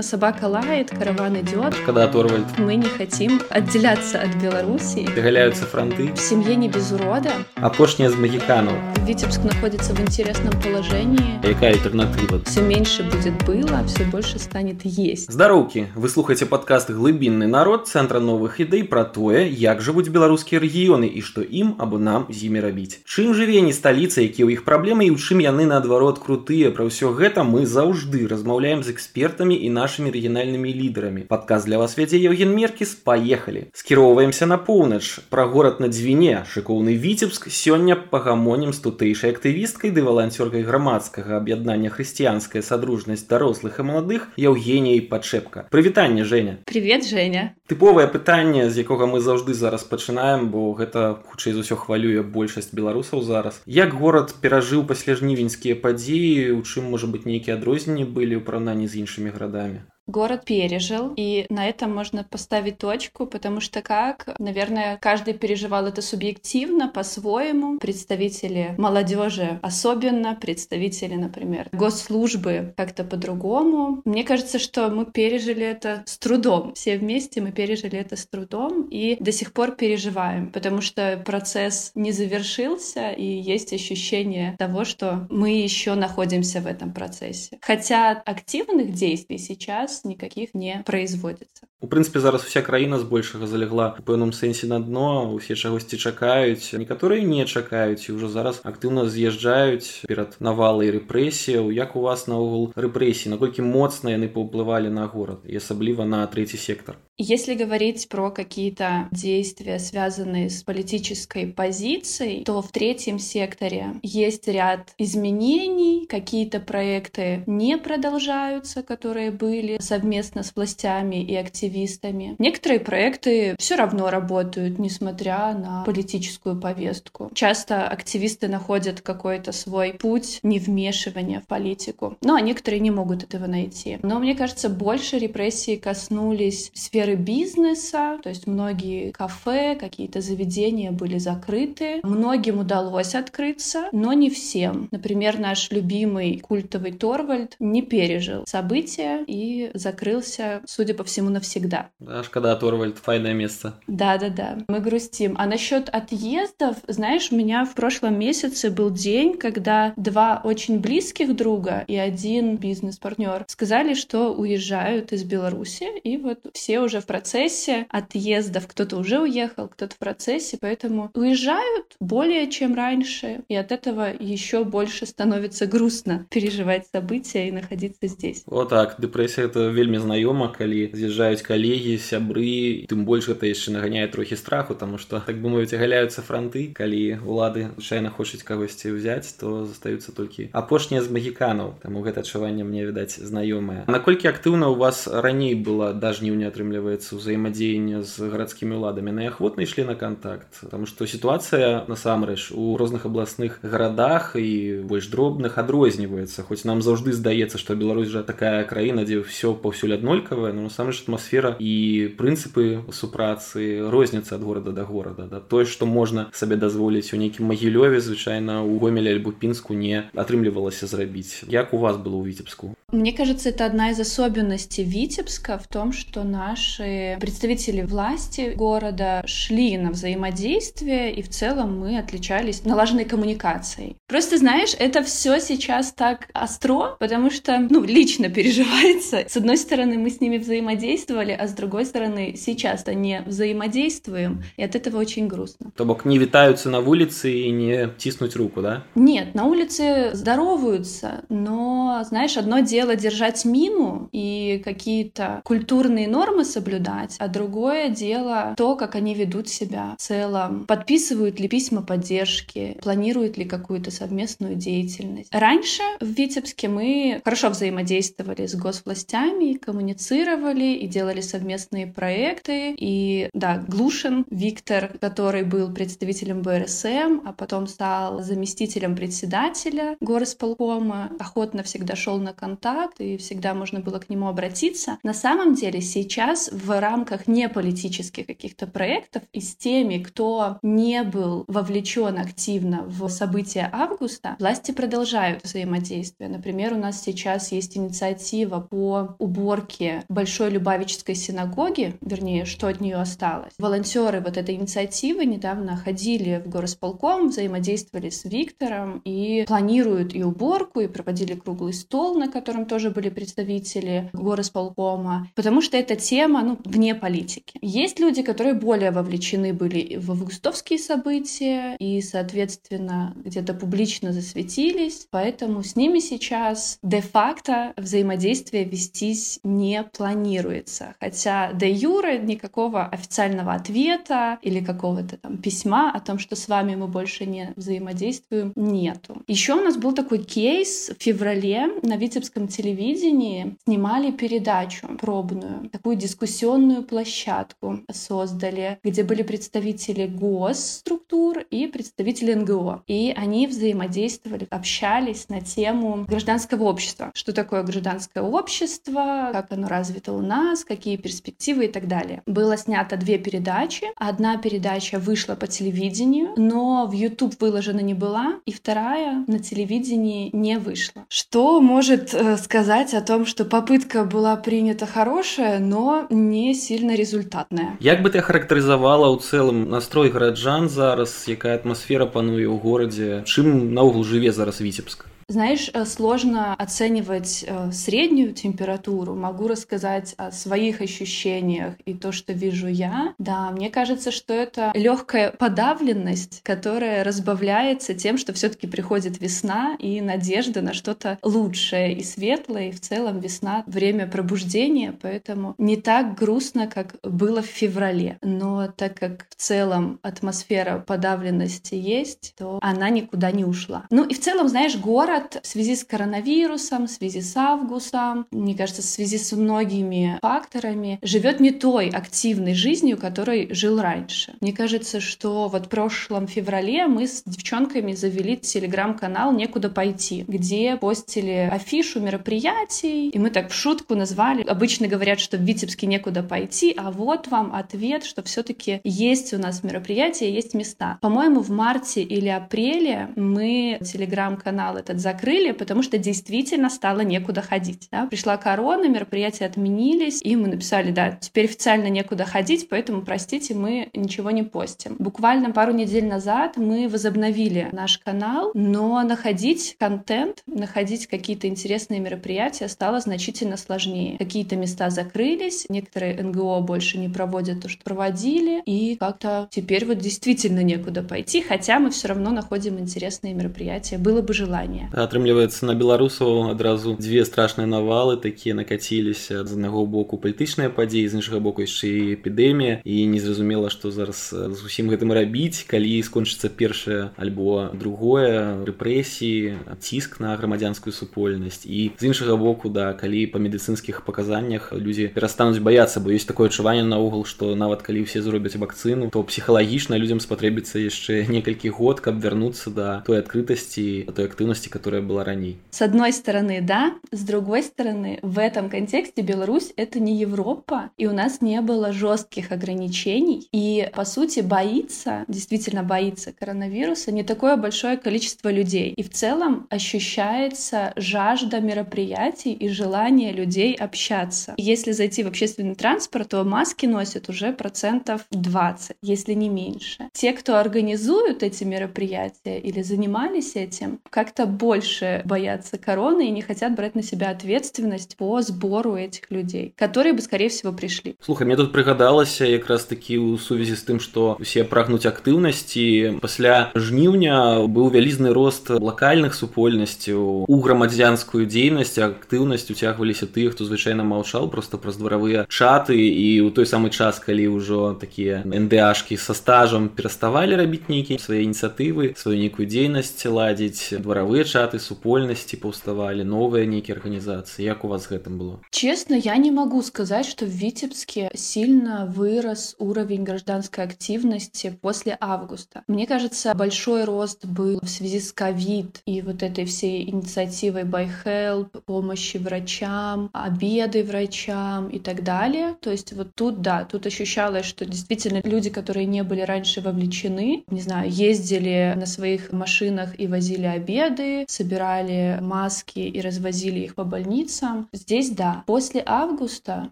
Собака лает, караван идет. Когда Торвальд. Мы не хотим отделяться от Беларуси. Догаляются фронты. В семье не без урода. Апошняя з магиканов. Витебск находится в интересном положении. Какая альтернатива? Все меньше будет было, все больше станет есть. Здароўкі вы слухаеце падкаст глыбінны народ цэнтра новых ідэй пра тое як жывуць беларускія рэгіёны і што ім або нам з імі рабіць чым жыве не сталіца якія ў іх праблемы і ў чым яны наадварот крутыя пра ўсё гэта мы заўжды размаўляем з экспертамі і нашими нашими рэгінальнымі лідарамі падказ для вас вядзе Евген меркіс паехалі скіроўваемся на поўнач пра горад на дзвіне шыкоўны віцебск сёння пагамонім з тутэйшай актывісткай ды валанцёркай грамадскага аб'яднання хрысціянская садружнасць дарослых і маладых Яўгеній пачэпка прывітанне Женя привет Женя тыповае пытанне з якога мы заўжды зараз пачынаем бо гэта хутчэй за ўсё хвалюе большасць беларусаў зараз як горад перажыў пасля жнівеньскія падзеі у чым можа быть нейкія адрозненні былі ў параўнанні з іншымі гарадамі город пережил, и на этом можно поставить точку, потому что как, наверное, каждый переживал это субъективно, по-своему. Представители молодежи особенно, представители, например, госслужбы как-то по-другому. Мне кажется, что мы пережили это с трудом. Все вместе мы пережили это с трудом и до сих пор переживаем, потому что процесс не завершился, и есть ощущение того, что мы еще находимся в этом процессе. Хотя активных действий сейчас никаких не производится. У прынцыпе зараз вся краіна збольшага залегла у пэўным сэнсе на дно усе чагосьці чакаюць некаторыя не чакаюць і ўжо зараз актыўна з'язджаюць перад навалай рэпрэсіяў як у вас наогул рэпрэсіі наколькі моцна яны паўплывалі на горад і асабліва на трэці сектор если говорить про какие-то действия, связанные с политической позицией, то в третьем секторе есть ряд изменений, какие-то проекты не продолжаются, которые были совместно с властями и активистами. Некоторые проекты все равно работают, несмотря на политическую повестку. Часто активисты находят какой-то свой путь невмешивания в политику, ну, а некоторые не могут этого найти. Но мне кажется, больше репрессии коснулись сферы сферы бизнеса, то есть многие кафе, какие-то заведения были закрыты. Многим удалось открыться, но не всем. Например, наш любимый культовый Торвальд не пережил события и закрылся, судя по всему, навсегда. Да, когда Торвальд, файное место. Да-да-да, мы грустим. А насчет отъездов, знаешь, у меня в прошлом месяце был день, когда два очень близких друга и один бизнес-партнер сказали, что уезжают из Беларуси, и вот все уже уже в процессе отъездов, кто-то уже уехал, кто-то в процессе, поэтому уезжают более чем раньше, и от этого еще больше становится грустно переживать события и находиться здесь. Вот так, депрессия это вельмі знаёма, калі з'язджаюць калегі, сябры, тым больш гэта яшчэ нагоняет трохі страху, потому что так бы мовіць агаляюцца фронты, калі улады звычайна хочуць кагосьці ўзяць, то застаюцца толькі апошнія з магіканаў, таму гэта адчуванне мне відаць знаёмае. Наколькі актыўна у вас раней была да жніўня атрымліваць атрымліваецца ўзаемадзеянне з гарадскімі ўладамі на ахвотна ішлі на контакт потому что сітуацыя насамрэч у розных абласных гарадах і больш дробных адрозніваецца хоць нам заўжды здаецца што Беларусь жа такая краіна дзе ўсё паўсюль аднолькавая но насамрэч атмасфера і прынцыпы супрацы розніцца ад горада да горада да тое што можна сабе дазволіць у нейкім магілёве звычайна у гомеле альбо пінску не атрымлівалася зрабіць як у вас было ў віцебску Мне кажется это одна из особенностей витебска в том что наш наши представители власти города шли на взаимодействие, и в целом мы отличались налаженной коммуникацией. Просто, знаешь, это все сейчас так остро, потому что, ну, лично переживается. С одной стороны, мы с ними взаимодействовали, а с другой стороны, сейчас-то не взаимодействуем, и от этого очень грустно. То бок не витаются на улице и не тиснуть руку, да? Нет, на улице здороваются, но, знаешь, одно дело держать мину и какие-то культурные нормы соблюдать, соблюдать, а другое дело то, как они ведут себя в целом, подписывают ли письма поддержки, планируют ли какую-то совместную деятельность. Раньше в Витебске мы хорошо взаимодействовали с госвластями, коммуницировали и делали совместные проекты. И да, Глушин Виктор, который был представителем БРСМ, а потом стал заместителем председателя горосполкома, охотно всегда шел на контакт, и всегда можно было к нему обратиться. На самом деле сейчас в рамках неполитических каких-то проектов и с теми, кто не был вовлечен активно в события августа, власти продолжают взаимодействие. Например, у нас сейчас есть инициатива по уборке Большой Любавической синагоги, вернее, что от нее осталось. Волонтеры вот этой инициативы недавно ходили в горосполком, взаимодействовали с Виктором и планируют и уборку, и проводили круглый стол, на котором тоже были представители горосполкома, потому что эта тема ну, вне политики. Есть люди, которые более вовлечены были в августовские события и, соответственно, где-то публично засветились, поэтому с ними сейчас де-факто взаимодействие вестись не планируется. Хотя де юре никакого официального ответа или какого-то там письма о том, что с вами мы больше не взаимодействуем, нету. Еще у нас был такой кейс в феврале на Витебском телевидении снимали передачу пробную, такую дискуссионную площадку создали, где были представители госструктур и представители НГО. И они взаимодействовали, общались на тему гражданского общества. Что такое гражданское общество, как оно развито у нас, какие перспективы и так далее. Было снято две передачи. Одна передача вышла по телевидению, но в YouTube выложена не была, и вторая на телевидении не вышла. Что может э, сказать о том, что попытка была принята хорошая, но не сильно результатная? Як бы ты характарызавала ў цэлым настрой гараджан зараз, якая атмасфера пануе ў горадзе, чым наогул жыве зараз віцебск? знаешь, э, сложно оценивать э, среднюю температуру. Могу рассказать о своих ощущениях и то, что вижу я. Да, мне кажется, что это легкая подавленность, которая разбавляется тем, что все-таки приходит весна и надежда на что-то лучшее и светлое. И в целом весна — время пробуждения, поэтому не так грустно, как было в феврале. Но так как в целом атмосфера подавленности есть, то она никуда не ушла. Ну и в целом, знаешь, город город в связи с коронавирусом, в связи с августом, мне кажется, в связи с многими факторами, живет не той активной жизнью, которой жил раньше. Мне кажется, что вот в прошлом феврале мы с девчонками завели телеграм-канал «Некуда пойти», где постили афишу мероприятий, и мы так в шутку назвали. Обычно говорят, что в Витебске некуда пойти, а вот вам ответ, что все таки есть у нас мероприятия, есть места. По-моему, в марте или апреле мы телеграм-канал этот закрыли, потому что действительно стало некуда ходить. Да? Пришла корона, мероприятия отменились, и мы написали, да, теперь официально некуда ходить, поэтому, простите, мы ничего не постим. Буквально пару недель назад мы возобновили наш канал, но находить контент, находить какие-то интересные мероприятия стало значительно сложнее. Какие-то места закрылись, некоторые НГО больше не проводят то, что проводили, и как-то теперь вот действительно некуда пойти, хотя мы все равно находим интересные мероприятия. Было бы желание атрымліваецца на беларусаў адразу дзве страшныя навалы такія накаціліся з аднаго боку палітычныя падзеі з іншага боку яшчэ і эпідэмія. І незразумела што зараз з усім гэтым рабіць калі скончыцца першае альбо другое рэпрэсіі ціск на грамадзянскую супольнасць. І з іншага боку да калі па медыцынскіх паказаннях людзі перастануць баяцца бо ёсць такое адчуванне наогул што нават калі ўсе зробяць вакцыну то псіхалагічна людзям спатрэбіцца яшчэ некалькі год каб вярнуцца да той адкрытасці той актыўнасці которая была раней. С одной стороны, да, с другой стороны, в этом контексте Беларусь — это не Европа, и у нас не было жестких ограничений, и, по сути, боится, действительно боится коронавируса не такое большое количество людей. И в целом ощущается жажда мероприятий и желание людей общаться. Если зайти в общественный транспорт, то маски носят уже процентов 20, если не меньше. Те, кто организуют эти мероприятия или занимались этим, как-то больше боятся короны и не хотят брать на себя ответственность по сбору этих людей, которые бы, скорее всего, пришли. Слухай, мне тут прыгадалася якраз такі ў сувязі з тым, што усе прагнуць актыўнасці пасля жніўня быў вялізны рост лакальных супольнасцяў у грамадзянскую дзейнасць актыўнасць уцягваліся тыя, хто звычайна маўчаў просто праз дваравыя чаты і ў той самы час, калі ўжо такія НДАшкі са стажам пераставалі рабіць нейкія свае ініцыятывы, сваю нейкую дзейнасць ладзіць дваравыя чаты дзяўчаты супольнасці паўставалі новыя нейкія арганізацыі як у вас гэтым было честно я не могу сказать что в витебске сильно вырос уровень гражданской активности после августа мне кажется большой рост был в связи с ковид и вот этой всей инициативой by help помощи врачам обеды врачам и так далее то есть вот тут да тут ощущалось что действительно люди которые не были раньше вовлечены не знаю ездили на своих машинах и возили обеды, собирали маски и развозили их по больницам. Здесь да. После августа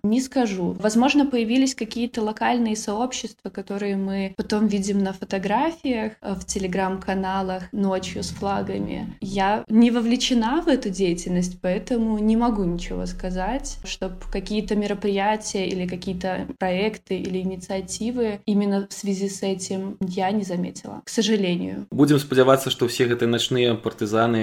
не скажу. Возможно, появились какие-то локальные сообщества, которые мы потом видим на фотографиях э, в телеграм-каналах ночью с флагами. Я не вовлечена в эту деятельность, поэтому не могу ничего сказать, чтобы какие-то мероприятия или какие-то проекты или инициативы именно в связи с этим я не заметила, к сожалению. Будем спадзявацца, што ўсе гэтыя начныя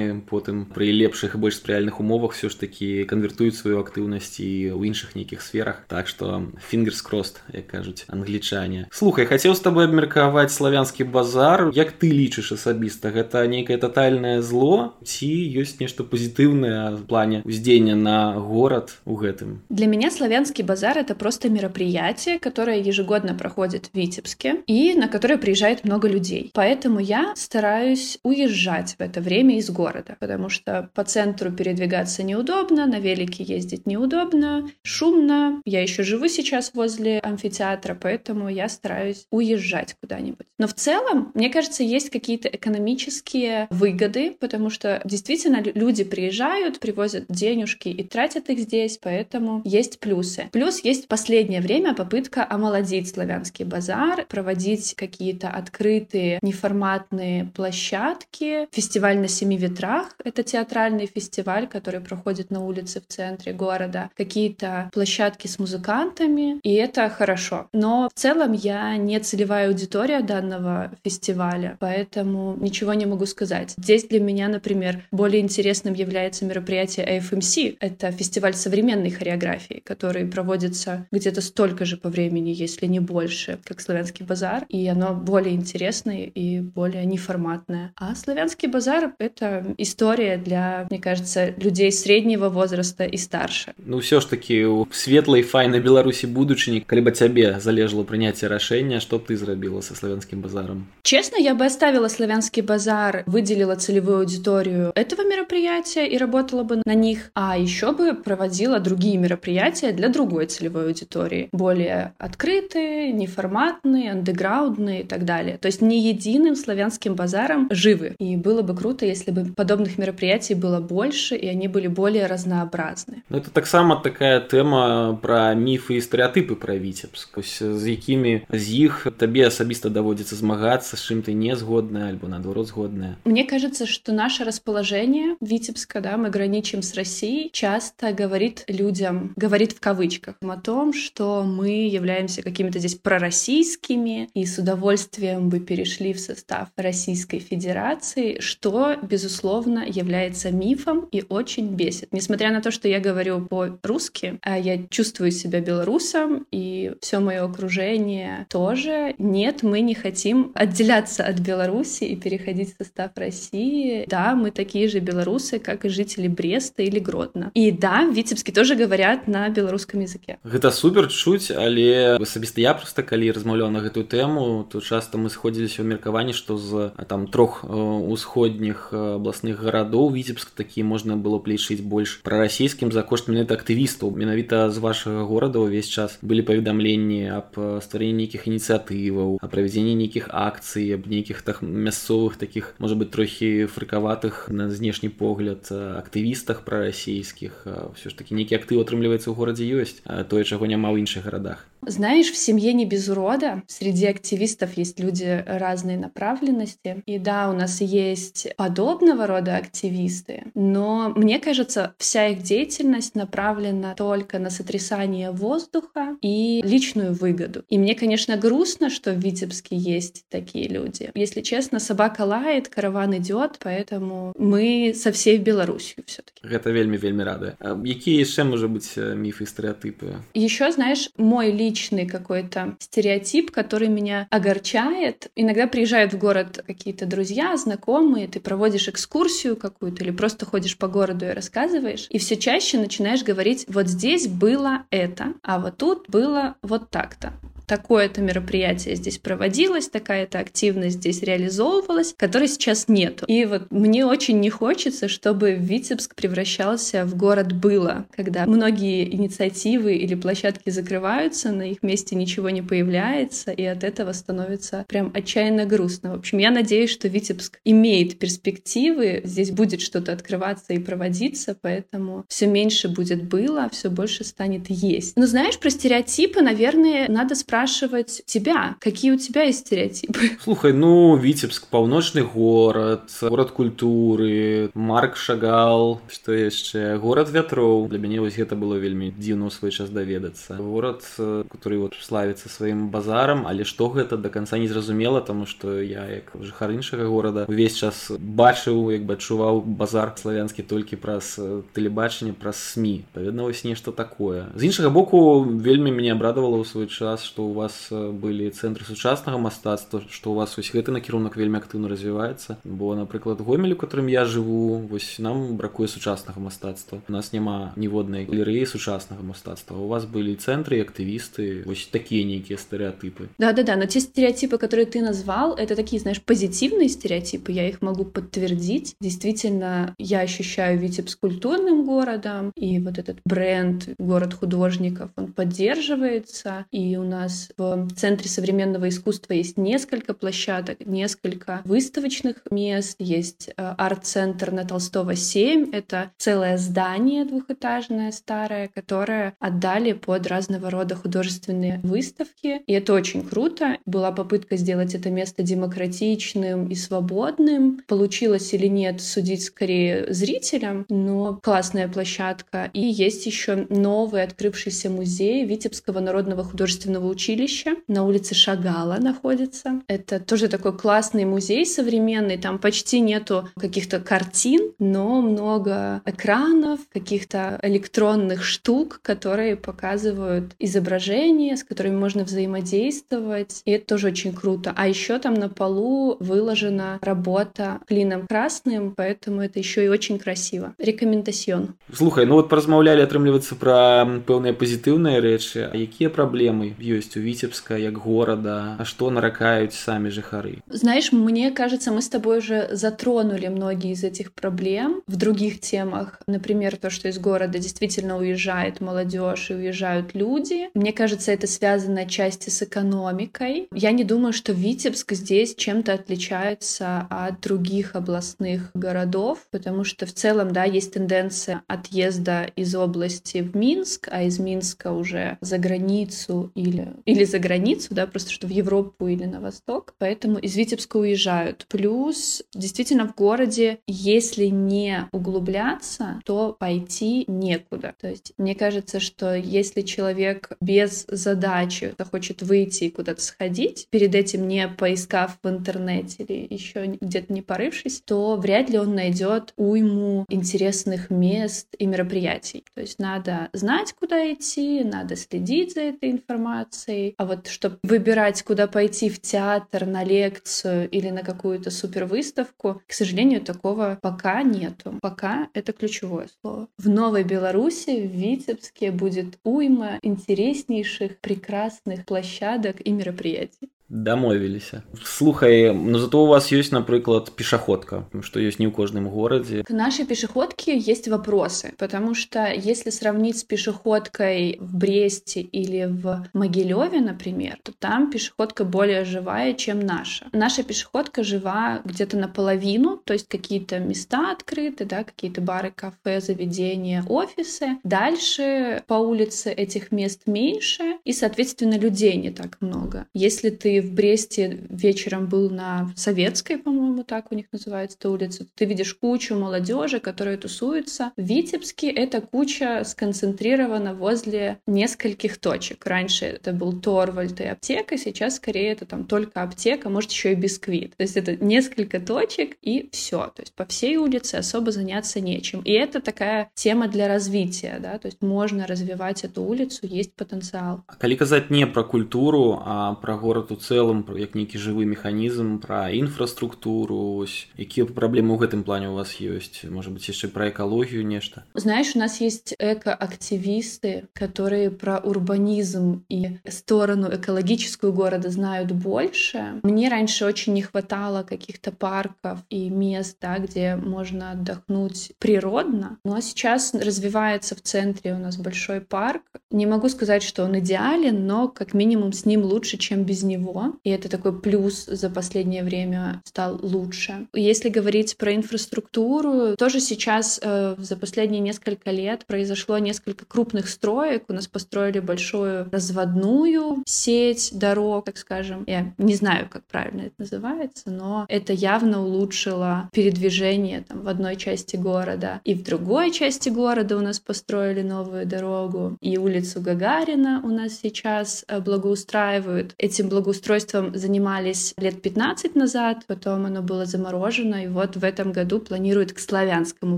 партызаны потым пры лепшых і больш спрыяльных умовах все ж такі канвертуюць сваю актыўнасць і ў іншых нейкіх сферах так што фінгерскрост як кажуць англічане слухай хацеў з табой абмеркаваць славянскі базар як ты лічыш асабіста гэта нейкае тотальнае зло ці ёсць нешта пазітыўнае в плане уздзеяння на горад у гэтым для меня славянский базар это просто мероприятие которое ежегодно проходит в витебске и на которое приезжает много людей поэтому я стараюсь уезжать в это время из города, потому что по центру передвигаться неудобно, на велике ездить неудобно, шумно. Я еще живу сейчас возле амфитеатра, поэтому я стараюсь уезжать куда-нибудь. Но в целом, мне кажется, есть какие-то экономические выгоды, потому что действительно люди приезжают, привозят денежки и тратят их здесь, поэтому есть плюсы. Плюс есть в последнее время попытка омолодить славянский базар, проводить какие-то открытые неформатные площадки, фестиваль на семи ветрах. Это театральный фестиваль, который проходит на улице в центре города. Какие-то площадки с музыкантами, и это хорошо. Но в целом я не целевая аудитория данного фестиваля, поэтому ничего не могу сказать. Здесь для меня, например, более интересным является мероприятие AFMC. Это фестиваль современной хореографии, который проводится где-то столько же по времени, если не больше, как славянский базар, и оно более интересное и более неформатное. А славянский базар — это история для, мне кажется, людей среднего возраста и старше. Ну, все ж таки у светлой, файной Беларуси будучыні, калі бы тебе залежало принятие решения, что ты зрабила со славянским базаром? Честно, я бы оставила славянский базар, выделила целевую аудиторию этого мероприятия и работала бы на них, а еще бы проводила другие мероприятия для другой целевой аудитории, более открытые, неформатные, андеграундные и так далее. То есть не единым славянским базаром живы. И было бы круто, если бы подобных мероприятий было больше, и они были более разнообразны. Ну, это так само такая тема про мифы и стереотипы про Витебск. З якімі з іх табе асабіста даводзіцца змагацца, з чым ты не згодная альбо наадварот згодная. Мне кажется, что наше расположение Витебска, да, мы граничим с Россией, часто говорит людям, говорит в кавычках о том, что мы являемся какими-то здесь пророссийскими и с удовольствием бы перешли в состав Российской Федерации, что, безусловно, является мифом и очень бесит. Несмотря на то, что я говорю по-русски, а я чувствую себя белорусом, и все мое окружение тоже. Нет, мы не хотим отделяться от Беларуси и переходить в состав России. Да, мы такие же белорусы, как и жители Бреста или Гродно. И да, в Витебске тоже говорят на белорусском языке. Это супер чуть, але особисто я просто, калі размаўляў на гэтую тему, то часто мы сходзіліся ў меркаванні, што з там трох усходніх абласных гарадоў віцебск такі можна было б лічыць больш прарасійскім за кошт менавіта актывістаў менавіта з вашага горада ўвесь час былі паведамленні аб стварэнні нейкіх ініцыятываў а правядзенні нейкіх акцый аб нейкіх так мясцовых таких можа быть трохі фрыкаватых на знешні погляд актывістах прарасійскіх все ж таки нейкі актыў атрымліваецца ў горадзе ёсць тое чаго няма ў іншых гарадах знаешь в семье не без урода среди активистов есть люди разной направленности и да у нас есть подобного рода активисты, но мне кажется, вся их деятельность направлена только на сотрясание воздуха и личную выгоду. И мне, конечно, грустно, что в Витебске есть такие люди. Если честно, собака лает, караван идет, поэтому мы со всей Беларусью все-таки. Это вельми вельми рада. А какие еще может быть э, мифы и стереотипы? Еще, знаешь, мой личный какой-то стереотип, который меня огорчает. Иногда приезжают в город какие-то друзья, знакомые, ты проводишь экскурсию какую-то или просто ходишь по городу и рассказываешь, и все чаще начинаешь говорить, вот здесь было это, а вот тут было вот так-то такое-то мероприятие здесь проводилось, такая-то активность здесь реализовывалась, которой сейчас нет. И вот мне очень не хочется, чтобы Витебск превращался в город было, когда многие инициативы или площадки закрываются, на их месте ничего не появляется, и от этого становится прям отчаянно грустно. В общем, я надеюсь, что Витебск имеет перспективы, здесь будет что-то открываться и проводиться, поэтому все меньше будет было, все больше станет есть. Но знаешь, про стереотипы, наверное, надо спрашивать спрашивать тебя, какие у тебя есть стереотипы. Слухай, ну, Витебск, паўночны горад, горад культуры, Марк Шагал, што яшчэ горад вятроў. Для мяне вось гэта было вельмі дзіўна ў свой час даведацца. Горад, который вот славіцца сваім базарам, але што гэта да канца не зразумела, таму што я як жыхар іншага горада увесь час бачыў, як бы адчуваў базар славянскі толькі праз тэлебачанне праз СМі. Паведна вось нешта такое. З іншага боку вельмі мяне абрадавала ў свой час, што у вас э, былі цэнтры сучаснага мастацтва што у вас вось гэты накірунак вельмі актыўна развіваецца бо напрыклад гомелю которым я жыву вось нам бракуе сучаснага мастацтва у нас няма ніводнай галерэі сучаснага мастацтва у вас былі цэнтры актывісты вось такія нейкія стэеотипы да да да но те стереотипы которые ты назвал это такие знаешь позитивные стереотипы я их могу подтвердить действительно я ощущаю Витебск культурным городом и вот этот бренд город художников он поддерживается и у нас нас в Центре современного искусства есть несколько площадок, несколько выставочных мест. Есть э, арт-центр на Толстого 7. Это целое здание двухэтажное, старое, которое отдали под разного рода художественные выставки. И это очень круто. Была попытка сделать это место демократичным и свободным. Получилось или нет, судить скорее зрителям, но классная площадка. И есть еще новый открывшийся музей Витебского народного художественного училища училище на улице Шагала находится. Это тоже такой классный музей современный, там почти нету каких-то картин, но много экранов, каких-то электронных штук, которые показывают изображения, с которыми можно взаимодействовать, и это тоже очень круто. А еще там на полу выложена работа клином красным, поэтому это еще и очень красиво. Рекомендацион. Слухай, ну вот поразмаўлялі атрымлівацца пра пэўныя пазітыўныя рэчы, а якія праблемы ёсць У Витебска, як города, а что наракают сами жихары? Знаешь, мне кажется, мы с тобой уже затронули многие из этих проблем в других темах. Например, то, что из города действительно уезжает молодежь и уезжают люди. Мне кажется, это связано отчасти с экономикой. Я не думаю, что Витебск здесь чем-то отличается от других областных городов, потому что в целом, да, есть тенденция отъезда из области в Минск, а из Минска уже за границу или или за границу, да, просто что в Европу или на восток, поэтому из Витебска уезжают. Плюс действительно в городе, если не углубляться, то пойти некуда. То есть мне кажется, что если человек без задачи захочет выйти и куда-то сходить, перед этим не поискав в интернете или еще где-то не порывшись, то вряд ли он найдет уйму интересных мест и мероприятий. То есть надо знать, куда идти, надо следить за этой информацией, информацией, а вот чтобы выбирать, куда пойти в театр, на лекцию или на какую-то супервыставку, к сожалению, такого пока нету. Пока это ключевое слово. В Новой Беларуси, в Витебске будет уйма интереснейших, прекрасных площадок и мероприятий. Дамовіліся слухай но зато у вас есть напрыклад пешаходка что есть не у кожным городе. К нашей пешеходке есть вопросы потому что если сравнить с пешеходкой в бресте или в могилеве например то там пешеходка более живая чем наша. Наша пешеходка жива где-то наполовину то есть какие-то места открыты да какие-то бары кафе заведения офисы. Дальше по улице этих мест меньше и соответственно людей не так много. Если ты в Бресте вечером был на Советской, по-моему, так у них называется эта улица, ты видишь кучу молодежи, которая тусуется. В Витебске эта куча сконцентрирована возле нескольких точек. Раньше это был Торвальд и аптека, сейчас скорее это там только аптека, может еще и бисквит. То есть это несколько точек и все. То есть по всей улице особо заняться нечем. И это такая тема для развития, да, то есть можно развивать эту улицу, есть потенциал. А коли казать не про культуру, а про город у целом, цэлым як нейкі жывы механізм пра інфраструктуру якія праблемы ў гэтым плане у вас ёсць можа быть яшчэ пра экалогію нешта знаешь у нас есть экоактивисты которые про урбанизм и сторону экологическую города знают больше мне раньше очень не хватало каких-то парков и мест да, где можно отдохнуть природно ну а сейчас развивается в центре у нас большой парк не могу сказать что он идеален но как минимум с ним лучше чем без него и это такой плюс за последнее время стал лучше. Если говорить про инфраструктуру тоже сейчас э, за последние несколько лет произошло несколько крупных строек. У нас построили большую разводную сеть дорог так скажем. Я не знаю как правильно это называется но это явно улучшило передвижение там в одной части города. И в другой части города у нас построили новую дорогу. И улицу Гагарина у нас сейчас э, благоустраивают. Этим благоустройством занимались лет 15 назад, потом оно было заморожено, и вот в этом году планируют к Славянскому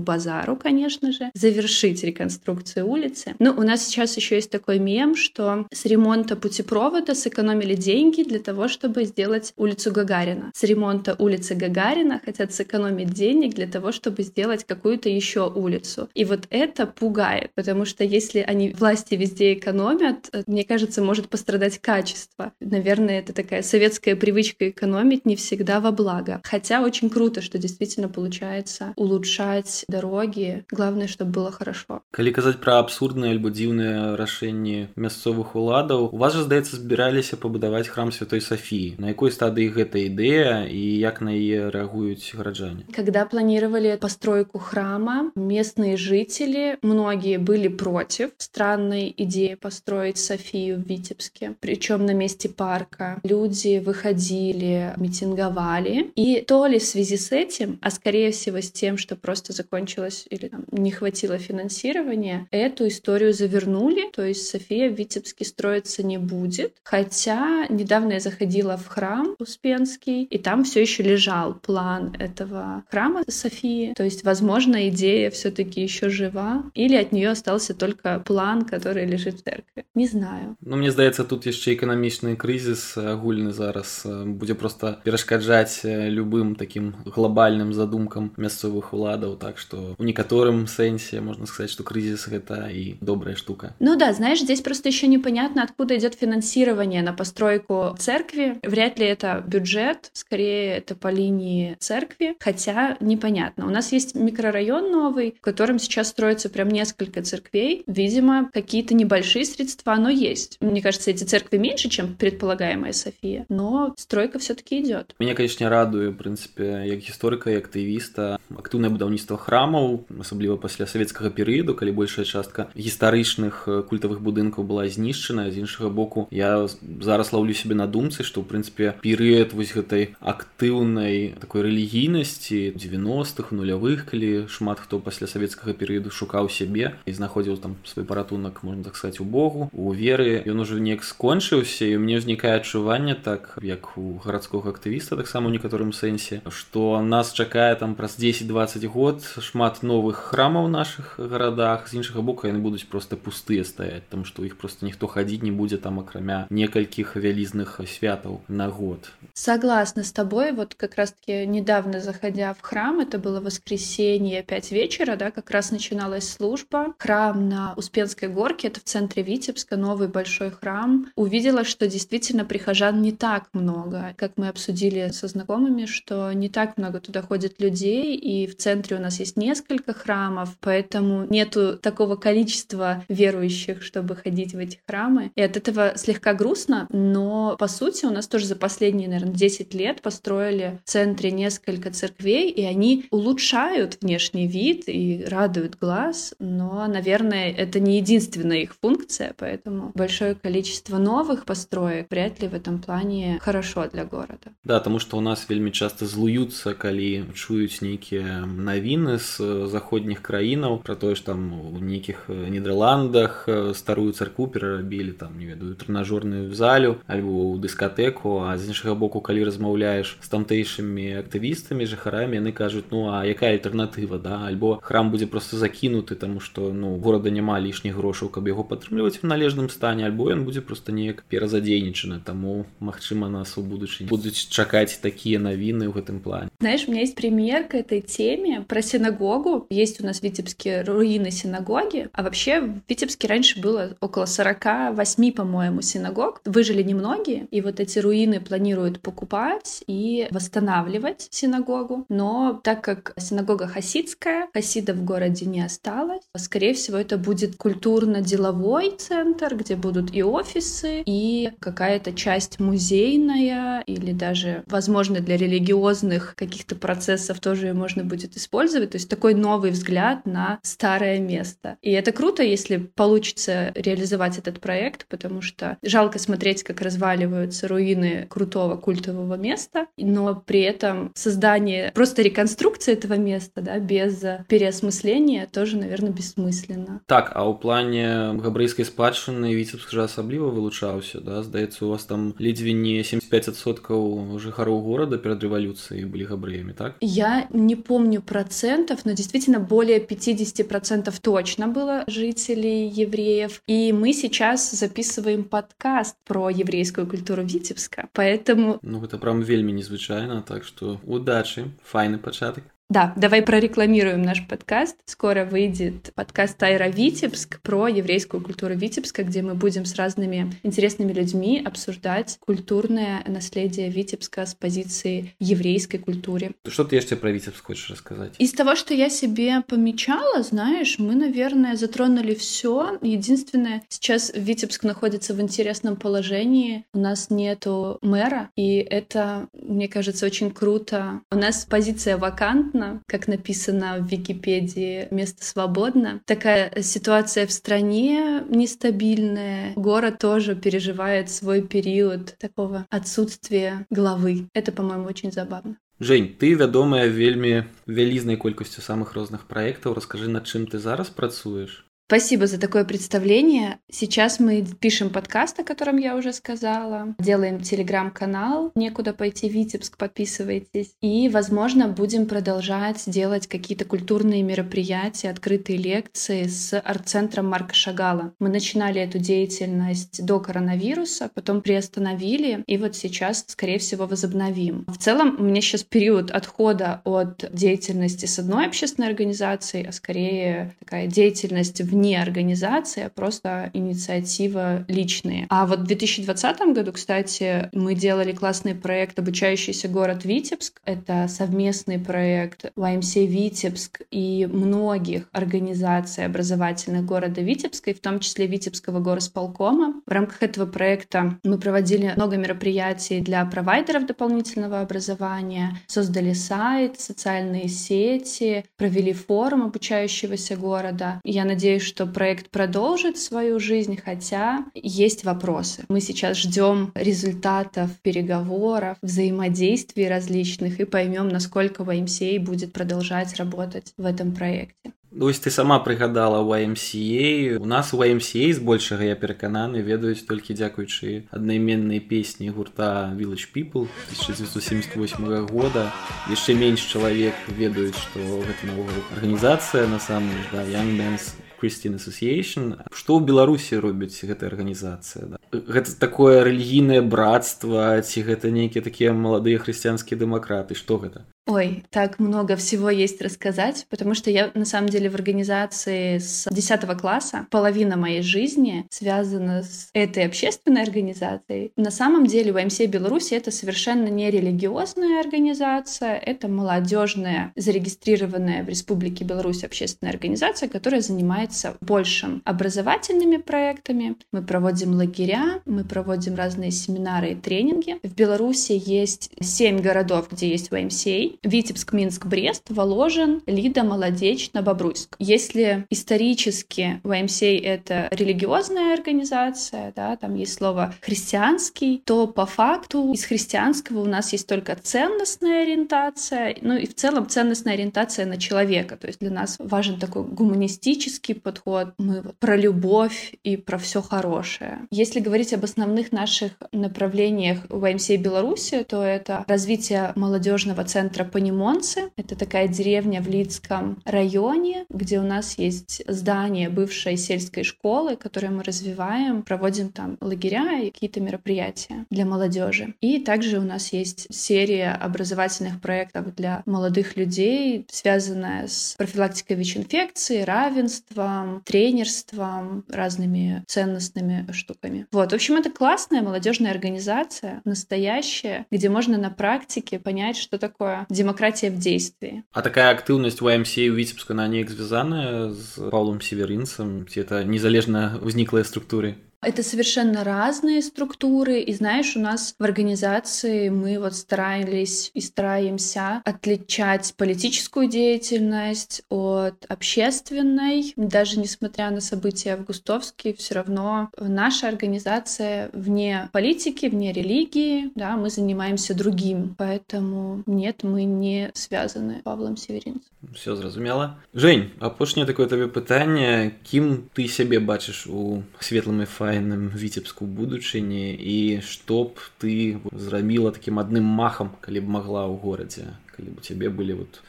базару, конечно же, завершить реконструкцию улицы. Но у нас сейчас еще есть такой мем, что с ремонта путепровода сэкономили деньги для того, чтобы сделать улицу Гагарина. С ремонта улицы Гагарина хотят сэкономить денег для того, чтобы сделать какую-то еще улицу. И вот это пугает, потому что если они власти везде экономят, э, мне кажется, может пострадать качество. Наверное, это такая советская привычка экономить не всегда во благо. Хотя очень круто, что действительно получается улучшать дороги. Главное, чтобы было хорошо. Калі казаць пра абсурдныя альбо дзіўныя рашэнні мясцовых уладаў, у вас же, здаецца, збіраліся пабудаваць храм святой Софіі. На якой стадыі гэта ідэя і як на яе рэагуюць гараджане? Когда планировали постройку храма, местные жители, многие были против странной идеи построить Софию в Витебске, причем на месте парка. Люди выходили, митинговали, и то ли в связи с этим, а скорее всего с тем, что просто закончилось или там, не хватило финансирования, эту историю завернули, то есть София в Витебске строиться не будет. Хотя недавно я заходила в храм Успенский, и там все еще лежал план этого храма Софии. То есть, возможно, идея все-таки еще жива, или от нее остался только план, который лежит в церкви. Не знаю. Ну, мне здаецца, тут яшчэ эканамічны крызіс агульны зараз будзе просто перашкаджаць любым таким глобальным задумкам мясцовых уладаў. Так что у некаторым сэнсе можно сказать что кризис это и добрая штука. Ну да знаешь здесь просто еще непонятно откуда идет финансирование на постройку церкви. Вряд ли это бюджет скорее это по линии церкви хотя непонятно. У нас есть микрорайон новый в котором сейчас строится прям несколько церквей. Видимо какие-то небольшие средства но есть. Мне кажется эти церкви меньше чем предполагаемая София. Но стройка все-таки идет меня конечно радует в принципе як гісторыка і актывіста актыўнае будаўніцтва храмаў асабліва пасля савецкага перыяду калі большая частка гістарычных культавых будынкаў была знішчана з іншага боку я зараз лаўлю себе на думцы што ў прынцыпе перыяд вось гэтай актыўнай такой рэлігійнасці 90-х нулявых калі шмат хто пасля савецкага перыяду шукаў сябе і знаходзіў там свой паратунак можна так сказать у Богу у веры ён ужо неяк скончыўся і мне ўзнікае адчуванне так як у гарадскога актывіста таксама у некаторым сэнсе что нас чакае там праз 10-20 год шмат новых храмаў наших гарадах з іншага боку яны будуць просто пустыя стаяць там что іх просто ніхто хадзіць не будзе там акрамя некалькіх вялізных святаў на год согласна с тобой вот как раз таки недавно заходя в храм это было воскресенье 5 вечера да как раз начиналась служба храм на успенской горке это в центре витебска новый большой храм увидела что действительно прихожан не так много как мы обсудили со знакомыми что не так много туда ходит людей, и в центре у нас есть несколько храмов, поэтому нету такого количества верующих, чтобы ходить в эти храмы. И от этого слегка грустно, но по сути у нас тоже за последние, наверное, 10 лет построили в центре несколько церквей, и они улучшают внешний вид и радуют глаз, но, наверное, это не единственная их функция, поэтому большое количество новых построек вряд ли в этом плане хорошо для города. Да, потому что у нас вельмі часто злуюцца калі чуюць нейкія навіны з заходніх краінаў про тое ж там у нейкіх нідерландах старую царкву перарабілі там не ведаю трэнажорную залю альбо ў дыскатэку а з іншага боку калі размаўляеш з тамтэйшымі актывістамі жыхарамі яны кажуць ну а якая альтэрнатыва да альбо храм будзе просто закінуты таму што ну горада няма лішніх грошаў каб яго падтрымліваць у належным стане альбо ён будзе просто неяк перазадзейнічаны таму таму магчыма нас у будучыні будуць чакаць такія навіны ў гэтым плане знаешь у меня есть пример к этой теме про синагогу есть у нас витебские руины синагоги а вообще в Витебске раньше было около 48 по-моему синагог выжили немногие и вот эти руины планируют покупать и восстанавливать синагогу но так как синагога хасидская хасида в городе не осталось скорее всего это будет культурно-деловой центр где будут и офисы и какая-то часть музейная или даже, возможно, для религиозных каких-то процессов тоже можно будет использовать. То есть такой новый взгляд на старое место. И это круто, если получится реализовать этот проект, потому что жалко смотреть, как разваливаются руины крутого культового места, но при этом создание, просто реконструкция этого места, да, без переосмысления тоже, наверное, бессмысленно. Так, а у плане габрэйскай спадчыны Віцебск жа асабліва вылучаўся, да, здаецца, у вас там ледзьве не 75% жыхароў города перед революцией были габреями, так? Я не помню процентов, но действительно более 50% точно было жителей евреев. И мы сейчас записываем подкаст про еврейскую культуру Витебска, поэтому... Ну, это прям вельми незвычайно, так что удачи, файный початок. Да, давай прорекламируем наш подкаст. Скоро выйдет подкаст Тайра Витебск про еврейскую культуру Витебска, где мы будем с разными интересными людьми обсуждать культурное наследие Витебска с позиции еврейской культуры. Что ты еще про Витебск хочешь рассказать? Из того, что я себе помечала, знаешь, мы, наверное, затронули все. Единственное, сейчас Витебск находится в интересном положении. У нас нету мэра, и это, мне кажется, очень круто. У нас позиция вакантная, свободно, как написано в Википедии, место свободно. Такая ситуация в стране нестабильная. Город тоже переживает свой период такого отсутствия главы. Это, по-моему, очень забавно. Жень, ты вядомая вельмі вялізнай колькасцю самых розных праектаў расскажы над чым ты зараз працуеш Спасибо за такое представление. Сейчас мы пишем подкаст, о котором я уже сказала. Делаем телеграм-канал «Некуда пойти Витебск», подписывайтесь. И, возможно, будем продолжать делать какие-то культурные мероприятия, открытые лекции с арт-центром Марка Шагала. Мы начинали эту деятельность до коронавируса, потом приостановили, и вот сейчас, скорее всего, возобновим. В целом, у меня сейчас период отхода от деятельности с одной общественной организацией, а скорее такая деятельность в вне организации, а просто инициатива личные. А вот в 2020 году, кстати, мы делали классный проект «Обучающийся город Витебск». Это совместный проект YMCA Витебск и многих организаций образовательных города Витебска, и в том числе Витебского горосполкома. В рамках этого проекта мы проводили много мероприятий для провайдеров дополнительного образования, создали сайт, социальные сети, провели форум обучающегося города. Я надеюсь, что проект продолжит свою жизнь, хотя есть вопросы. Мы сейчас ждем результатов переговоров, взаимодействий различных и поймем, насколько YMCA будет продолжать работать в этом проекте. Вось ты сама прыгадала YMCA. У нас у YMCA збольшага я перакананы ведаюць толькі дзякуючы аднайменнай песні гурта Village People 1978 года. яшчэ менш чалавек ведаюць, што гэта наогул арганізацыя на самом да, Young Men's Christian Association. Што ў Беларусі робіць гэтая арганізацыя? Да? Гэта такое рэлігійнае братства ці гэта нейкія такія маладыя хрысціянскія дэмакраты, што гэта? Ой, так много всего есть рассказать, потому что я на самом деле в организации с 10 класса. Половина моей жизни связана с этой общественной организацией. На самом деле ВМС Беларуси это совершенно не религиозная организация, это молодежная, зарегистрированная в Республике Беларусь общественная организация, которая занимается большим образовательными проектами. Мы проводим лагеря, мы проводим разные семинары и тренинги. В Беларуси есть семь городов, где есть ВМС. Витебск, Минск, Брест, Воложен, Лида, Молодечно, Бобруйск. Если исторически YMCA — это религиозная организация, да, там есть слово «христианский», то по факту из христианского у нас есть только ценностная ориентация, ну и в целом ценностная ориентация на человека. То есть для нас важен такой гуманистический подход. Мы про любовь и про все хорошее. Если говорить об основных наших направлениях в YMCA Беларуси, то это развитие молодежного центра Старопанимонцы. Это такая деревня в Лидском районе, где у нас есть здание бывшей сельской школы, которое мы развиваем, проводим там лагеря и какие-то мероприятия для молодежи. И также у нас есть серия образовательных проектов для молодых людей, связанная с профилактикой ВИЧ-инфекции, равенством, тренерством, разными ценностными штуками. Вот, в общем, это классная молодежная организация, настоящая, где можно на практике понять, что такое демократия в действии. А такая актыўнасць у МС у віцебска на неяк звязаная з Паўлом северынцам ці это незалежна ўзніклыя структуры это совершенно разные структуры, и знаешь, у нас в организации мы вот старались и стараемся отличать политическую деятельность от общественной. Даже несмотря на события в Густовске, все равно наша организация вне политики, вне религии, да, мы занимаемся другим. Поэтому нет, мы не связаны с Павлом Северинцем. Все зразумела. Жень, апошняе такое табе пытанне, кім ты сябе бачыш у светлым і файным віцебску будучыні і што б ты зрабіла такім адным махам, калі б магла ў горадзе, калі б у цябе былі вот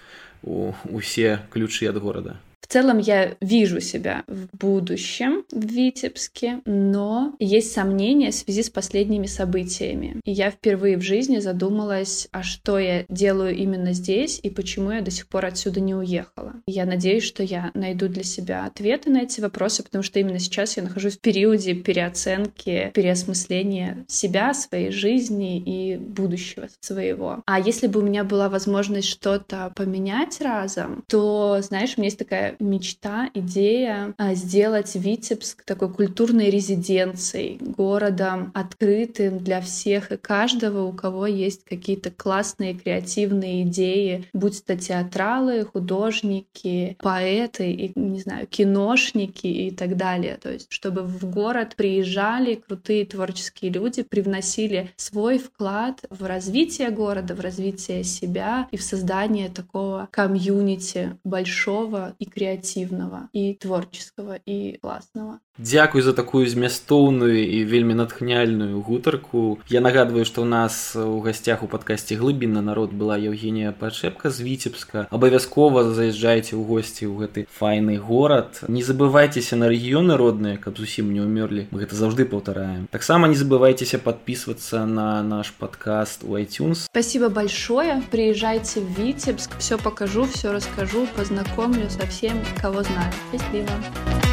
у, усе ключы ад горада. В целом я вижу себя в будущем в Витебске, но есть сомнения в связи с последними событиями. И я впервые в жизни задумалась, а что я делаю именно здесь и почему я до сих пор отсюда не уехала. Я надеюсь, что я найду для себя ответы на эти вопросы, потому что именно сейчас я нахожусь в периоде переоценки, переосмысления себя, своей жизни и будущего своего. А если бы у меня была возможность что-то поменять разом, то, знаешь, у меня есть такая мечта, идея а, сделать Витебск такой культурной резиденцией, городом открытым для всех и каждого, у кого есть какие-то классные креативные идеи, будь то театралы, художники, поэты, и, не знаю, киношники и так далее. То есть, чтобы в город приезжали крутые творческие люди, привносили свой вклад в развитие города, в развитие себя и в создание такого комьюнити большого и креативного креативного і творческого і класного Дзякуй за такую змястоўную і вельмі натхняльную гутарку. Я нагадваю, што ў нас у гасцях у падкасці глыбінна народ была Евгенія Пачэпка з віцебска. Абавязкова заязджайце ў госці ў гэты файны горад. Не забывайцеся на рэгіёны родныя, каб зусім не ўмёрлі. Мы гэта заўжды паўтараем. Таксама не забывайцеся подписываться на наш подкаст у iTunes. Спасибо большое. Приезжайте в Витебск. Все покажу, все расскажу, познакомлю со всем, кого знаю. Счастливо.